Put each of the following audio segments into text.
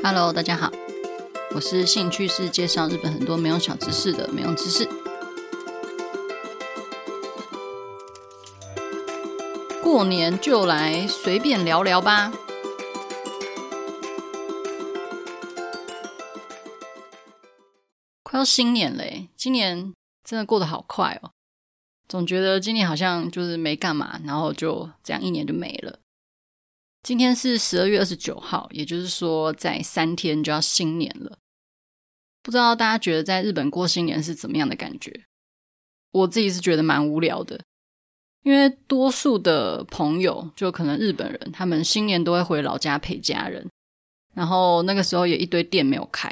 Hello，大家好，我是兴趣是介绍日本很多没用小知识的没用知识。过年就来随便聊聊吧。快要新年嘞，今年真的过得好快哦，总觉得今年好像就是没干嘛，然后就这样一年就没了。今天是十二月二十九号，也就是说，在三天就要新年了。不知道大家觉得在日本过新年是怎么样的感觉？我自己是觉得蛮无聊的，因为多数的朋友，就可能日本人，他们新年都会回老家陪家人，然后那个时候也一堆店没有开，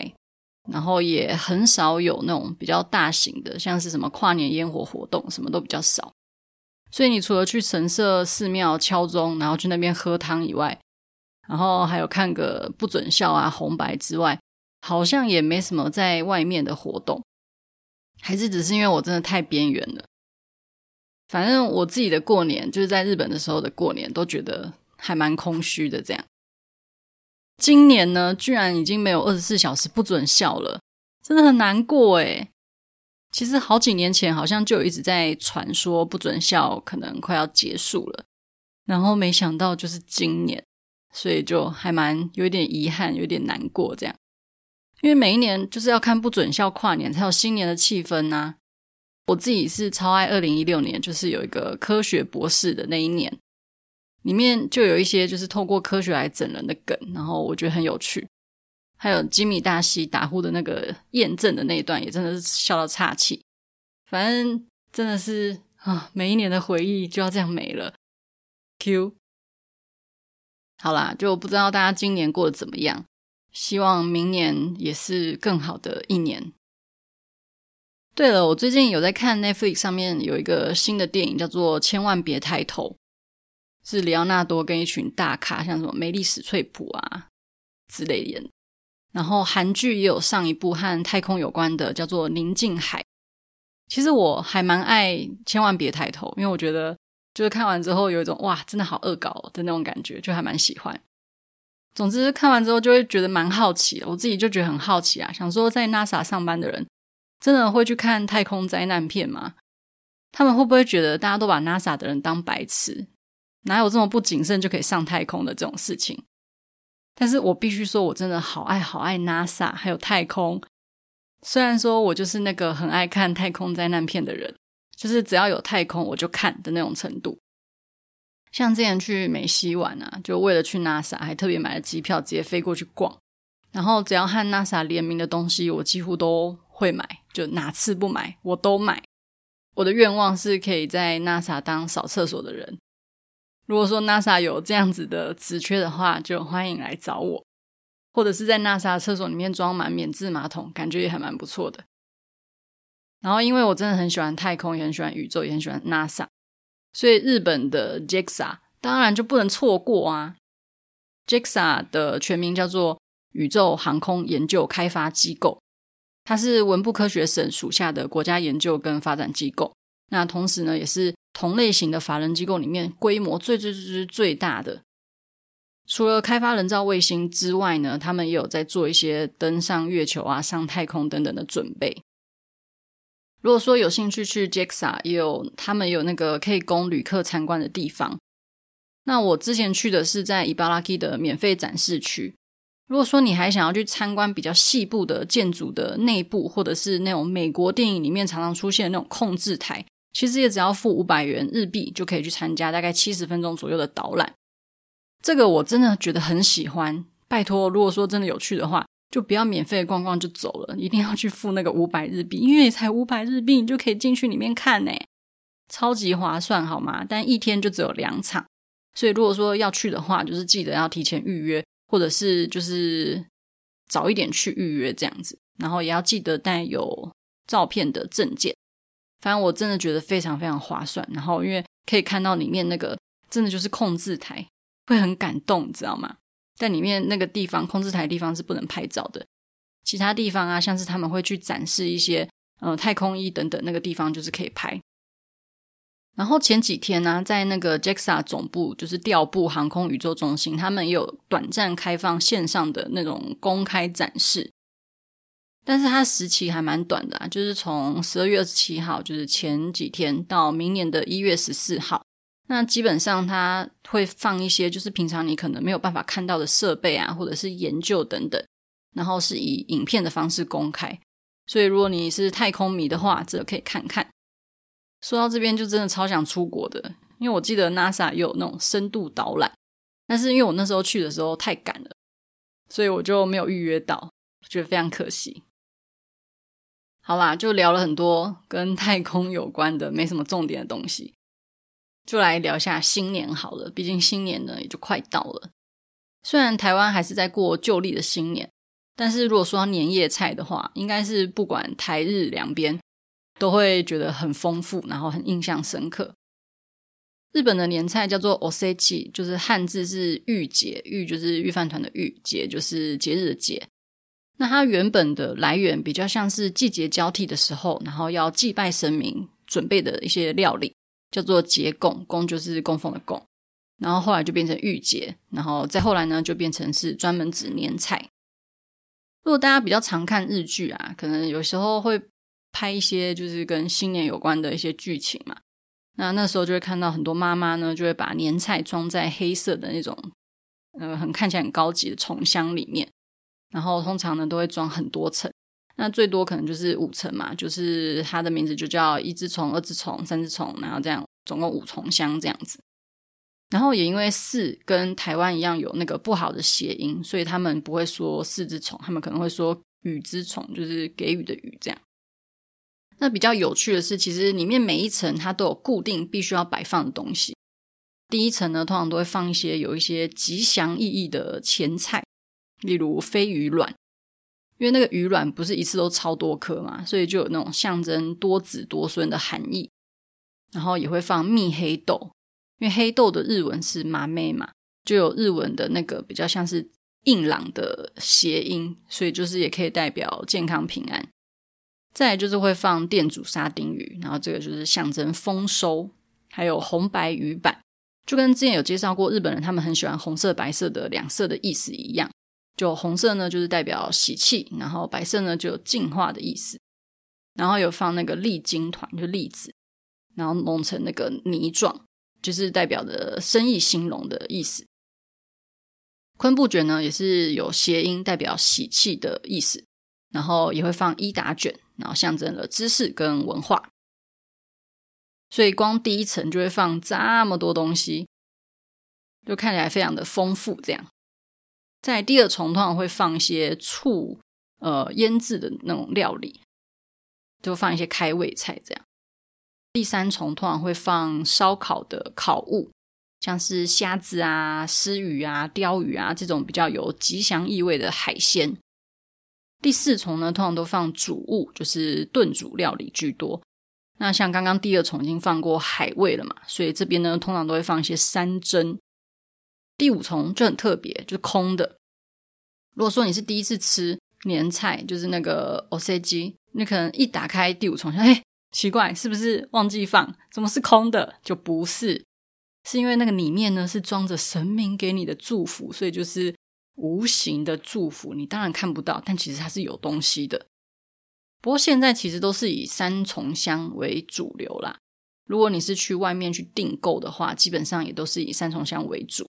然后也很少有那种比较大型的，像是什么跨年烟火活动，什么都比较少。所以你除了去神社、寺庙敲钟，然后去那边喝汤以外，然后还有看个不准笑啊、红白之外，好像也没什么在外面的活动。还是只是因为我真的太边缘了。反正我自己的过年，就是在日本的时候的过年，都觉得还蛮空虚的。这样，今年呢，居然已经没有二十四小时不准笑了，真的很难过诶。其实好几年前好像就一直在传说不准笑可能快要结束了，然后没想到就是今年，所以就还蛮有点遗憾，有点难过这样。因为每一年就是要看不准笑跨年才有新年的气氛呐。我自己是超爱二零一六年，就是有一个科学博士的那一年，里面就有一些就是透过科学来整人的梗，然后我觉得很有趣。还有吉米大西打呼的那个验证的那一段，也真的是笑到岔气。反正真的是啊，每一年的回忆就要这样没了。Q，好啦，就不知道大家今年过得怎么样？希望明年也是更好的一年。对了，我最近有在看 Netflix 上面有一个新的电影，叫做《千万别抬头》，是里奥纳多跟一群大咖，像什么梅丽史翠普啊之类的演。然后韩剧也有上一部和太空有关的，叫做《宁静海》。其实我还蛮爱《千万别抬头》，因为我觉得就是看完之后有一种哇，真的好恶搞的那种感觉，就还蛮喜欢。总之看完之后就会觉得蛮好奇的，我自己就觉得很好奇啊，想说在 NASA 上班的人真的会去看太空灾难片吗？他们会不会觉得大家都把 NASA 的人当白痴？哪有这么不谨慎就可以上太空的这种事情？但是我必须说，我真的好爱好爱 NASA，还有太空。虽然说我就是那个很爱看太空灾难片的人，就是只要有太空我就看的那种程度。像之前去美西玩啊，就为了去 NASA，还特别买了机票，直接飞过去逛。然后只要和 NASA 联名的东西，我几乎都会买，就哪次不买我都买。我的愿望是可以在 NASA 当扫厕所的人。如果说 NASA 有这样子的职缺的话，就欢迎来找我，或者是在 NASA 厕所里面装满免治马桶，感觉也还蛮不错的。然后，因为我真的很喜欢太空，也很喜欢宇宙，也很喜欢 NASA，所以日本的 JAXA 当然就不能错过啊。JAXA 的全名叫做宇宙航空研究开发机构，它是文部科学省属下的国家研究跟发展机构。那同时呢，也是同类型的法人机构里面规模最最最最大的。除了开发人造卫星之外呢，他们也有在做一些登上月球啊、上太空等等的准备。如果说有兴趣去 JAXA，也有他们有那个可以供旅客参观的地方。那我之前去的是在伊巴拉基的免费展示区。如果说你还想要去参观比较细部的建筑的内部，或者是那种美国电影里面常常出现的那种控制台。其实也只要付五百元日币就可以去参加大概七十分钟左右的导览，这个我真的觉得很喜欢。拜托，如果说真的有趣的话，就不要免费逛逛就走了，一定要去付那个五百日币，因为才五百日币你就可以进去里面看呢，超级划算，好吗？但一天就只有两场，所以如果说要去的话，就是记得要提前预约，或者是就是早一点去预约这样子，然后也要记得带有照片的证件。反正我真的觉得非常非常划算，然后因为可以看到里面那个真的就是控制台，会很感动，你知道吗？在里面那个地方控制台地方是不能拍照的，其他地方啊，像是他们会去展示一些呃太空衣等等，那个地方就是可以拍。然后前几天呢、在那个 JAXA 总部，就是调部航空宇宙中心，他们也有短暂开放线上的那种公开展示，但是它时期还蛮短的啊，就是从十二月二十七号，就是前几天到明年的一月十四号。那基本上它会放一些，就是平常你可能没有办法看到的设备啊，或者是研究等等，然后是以影片的方式公开。所以如果你是太空迷的话，这可以看看。说到这边，就真的超想出国的，因为我记得 NASA 也有那种深度导览，但是因为我那时候去的时候太赶了，所以我就没有预约到，觉得非常可惜。好啦，就聊了很多跟太空有关的、没什么重点的东西，就来聊一下新年好了。毕竟新年呢也就快到了，虽然台湾还是在过旧历的新年，但是如果说年夜菜的话，应该是不管台日两边。都会觉得很丰富，然后很印象深刻。日本的年菜叫做 Osechi，就是汉字是御节，御就是御饭团的御，节就是节日的节。那它原本的来源比较像是季节交替的时候，然后要祭拜神明准备的一些料理，叫做节供，供就是供奉的供。然后后来就变成御节，然后再后来呢就变成是专门指年菜。如果大家比较常看日剧啊，可能有时候会。拍一些就是跟新年有关的一些剧情嘛，那那时候就会看到很多妈妈呢，就会把年菜装在黑色的那种，呃，很看起来很高级的重箱里面，然后通常呢都会装很多层，那最多可能就是五层嘛，就是它的名字就叫一只虫、二只虫、三只虫，然后这样总共五重箱这样子。然后也因为四跟台湾一样有那个不好的谐音，所以他们不会说四只虫，他们可能会说雨之虫，就是给予的雨这样。那比较有趣的是，其实里面每一层它都有固定必须要摆放的东西。第一层呢，通常都会放一些有一些吉祥意义的前菜，例如飞鱼卵，因为那个鱼卵不是一次都超多颗嘛，所以就有那种象征多子多孙的含义。然后也会放蜜黑豆，因为黑豆的日文是麻妹嘛，就有日文的那个比较像是硬朗的谐音，所以就是也可以代表健康平安。再就是会放店主沙丁鱼，然后这个就是象征丰收，还有红白鱼板，就跟之前有介绍过日本人他们很喜欢红色白色的两色的意思一样。就红色呢就是代表喜气，然后白色呢就有净化的意思。然后有放那个栗金团，就栗子，然后弄成那个泥状，就是代表的生意兴隆的意思。昆布卷呢也是有谐音，代表喜气的意思。然后也会放一打卷。然后象征了知识跟文化，所以光第一层就会放这么多东西，就看起来非常的丰富。这样，在第二重通常会放一些醋呃腌制的那种料理，就放一些开胃菜。这样，第三重通常会放烧烤的烤物，像是虾子啊、狮鱼啊、鯛鱼啊这种比较有吉祥意味的海鲜。第四重呢，通常都放煮物，就是炖煮料理居多。那像刚刚第二重已经放过海味了嘛，所以这边呢，通常都会放一些山珍。第五重就很特别，就是空的。如果说你是第一次吃年菜，就是那个おせち，你可能一打开第五重，哎，奇怪，是不是忘记放？怎么是空的？就不是，是因为那个里面呢是装着神明给你的祝福，所以就是。无形的祝福，你当然看不到，但其实它是有东西的。不过现在其实都是以三重香为主流啦。如果你是去外面去订购的话，基本上也都是以三重香为主。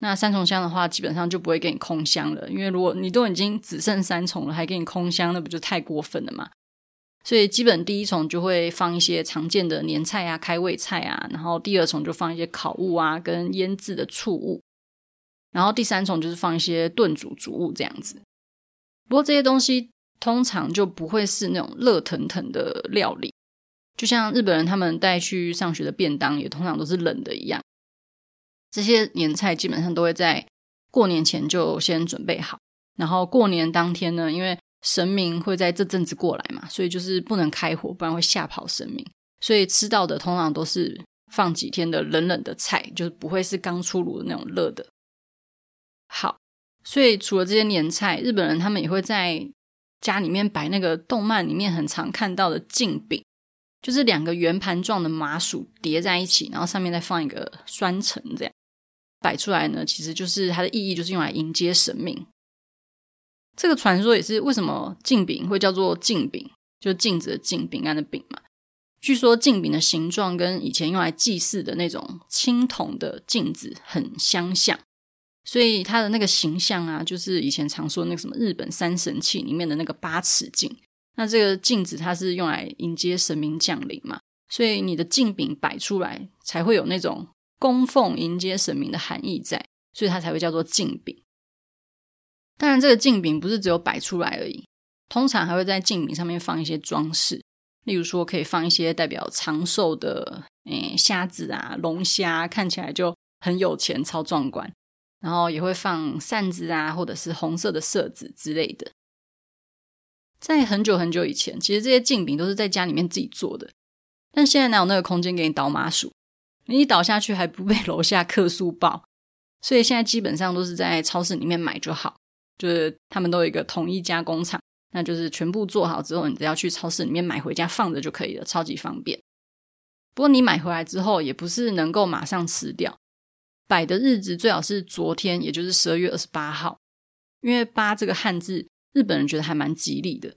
那三重香的话，基本上就不会给你空香了，因为如果你都已经只剩三重了，还给你空香，那不就太过分了嘛？所以基本第一重就会放一些常见的年菜啊、开胃菜啊，然后第二重就放一些烤物啊跟腌制的醋物。然后第三重就是放一些炖煮煮物这样子，不过这些东西通常就不会是那种热腾腾的料理，就像日本人他们带去上学的便当也通常都是冷的一样。这些年菜基本上都会在过年前就先准备好，然后过年当天呢，因为神明会在这阵子过来嘛，所以就是不能开火，不然会吓跑神明，所以吃到的通常都是放几天的冷冷的菜，就是不会是刚出炉的那种热的。好，所以除了这些年菜，日本人他们也会在家里面摆那个动漫里面很常看到的镜饼，就是两个圆盘状的麻薯叠在一起，然后上面再放一个酸橙，这样。摆出来呢，其实就是它的意义就是用来迎接神明。这个传说也是为什么镜饼会叫做镜饼，就是镜子的镜，饼干的饼嘛。据说镜饼的形状跟以前用来祭祀的那种青铜的镜子很相像，所以它的那个形象啊，就是以前常说那个什么日本三神器里面的那个八尺镜。那这个镜子它是用来迎接神明降临嘛，所以你的镜饼摆出来才会有那种供奉迎接神明的含义在，所以它才会叫做敬饼。当然，这个敬饼不是只有摆出来而已，通常还会在敬饼上面放一些装饰，例如说可以放一些代表长寿的，诶，虾子啊、龙虾，看起来就很有钱、超壮观。然后也会放扇子啊，或者是红色的色纸之类的。在很久很久以前，其实这些镜饼都是在家里面自己做的，但现在哪有那个空间给你倒麻薯？你一倒下去还不被楼下客诉爆？所以现在基本上都是在超市里面买就好。就是他们都有一个统一加工厂，那就是全部做好之后，你只要去超市里面买回家放着就可以了，超级方便。不过你买回来之后，也不是能够马上吃掉，摆的日子最好是昨天，也就是十二月二十八号，因为八这个汉字，日本人觉得还蛮吉利的，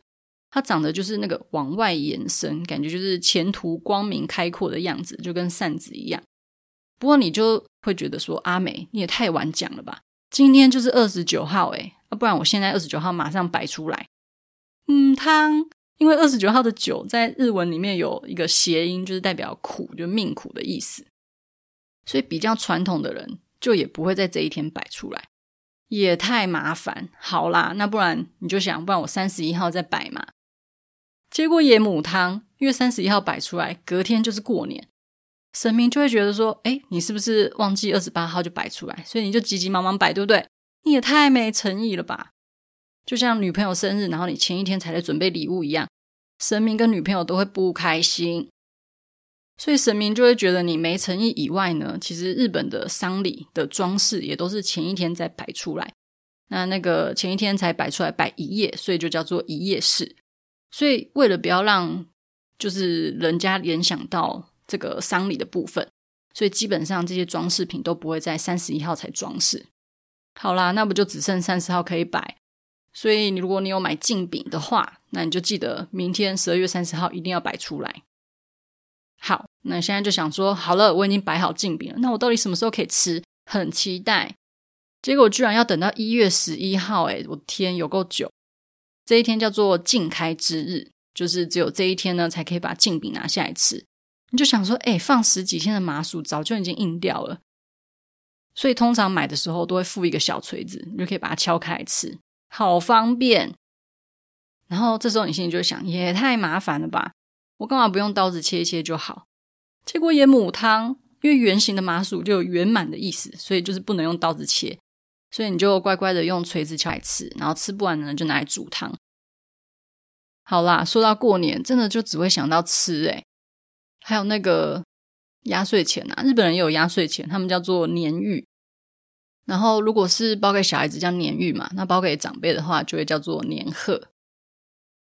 它长得就是那个往外延伸，感觉就是前途光明开阔的样子，就跟扇子一样。不过你就会觉得说，阿美你也太晚讲了吧？今天就是二十九号，诶啊，不然我现在二十九号马上摆出来。嗯，汤，因为二十九号的九在日文里面有一个谐音，就是代表苦，就命苦的意思。所以比较传统的人就也不会在这一天摆出来，也太麻烦。好啦，那不然你就想，不然我三十一号再摆嘛。结果也母汤，因为三十一号摆出来，隔天就是过年。神明就会觉得说：“诶，你是不是忘记二十八号就摆出来？所以你就急急忙忙摆，对不对？你也太没诚意了吧！就像女朋友生日，然后你前一天才来准备礼物一样，神明跟女朋友都会不开心。所以神明就会觉得你没诚意以外呢，其实日本的丧礼的装饰也都是前一天再摆出来。那那个前一天才摆出来摆一夜，所以就叫做一夜式。所以为了不要让就是人家联想到。”这个丧礼的部分，所以基本上这些装饰品都不会在三十一号才装饰。好啦，那不就只剩三十号可以摆？所以你如果你有买镜饼的话，那你就记得明天十二月三十号一定要摆出来。好，那现在就想说，好了，我已经摆好镜饼了，那我到底什么时候可以吃？很期待。结果居然要等到一月十一号，诶，我天，有够久！这一天叫做镜开之日，就是只有这一天呢，才可以把镜饼拿下来吃。你就想说，哎，放十几天的麻薯早就已经硬掉了，所以通常买的时候都会附一个小锤子，你就可以把它敲开来吃，好方便。然后这时候你心里就想，也太麻烦了吧，我干嘛不用刀子切一切就好？结果也母汤，因为圆形的麻薯就有圆满的意思，所以就是不能用刀子切，所以你就乖乖的用锤子敲来吃，然后吃不完呢就拿来煮汤。好啦，说到过年，真的就只会想到吃，哎。还有那个压岁钱啊，日本人也有压岁钱，他们叫做年玉。然后如果是包给小孩子叫年玉嘛，那包给长辈的话就会叫做年贺。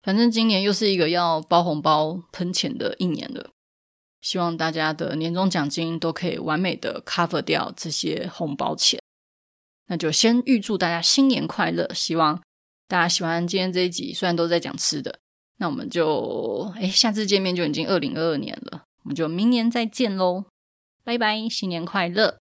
反正今年又是一个要包红包喷钱的一年了，希望大家的年终奖金都可以完美的 cover 掉这些红包钱。那就先预祝大家新年快乐，希望大家喜欢今天这一集，虽然都在讲吃的。那我们就，哎，下次见面就已经二零二二年了，我们就明年再见喽，拜拜，新年快乐。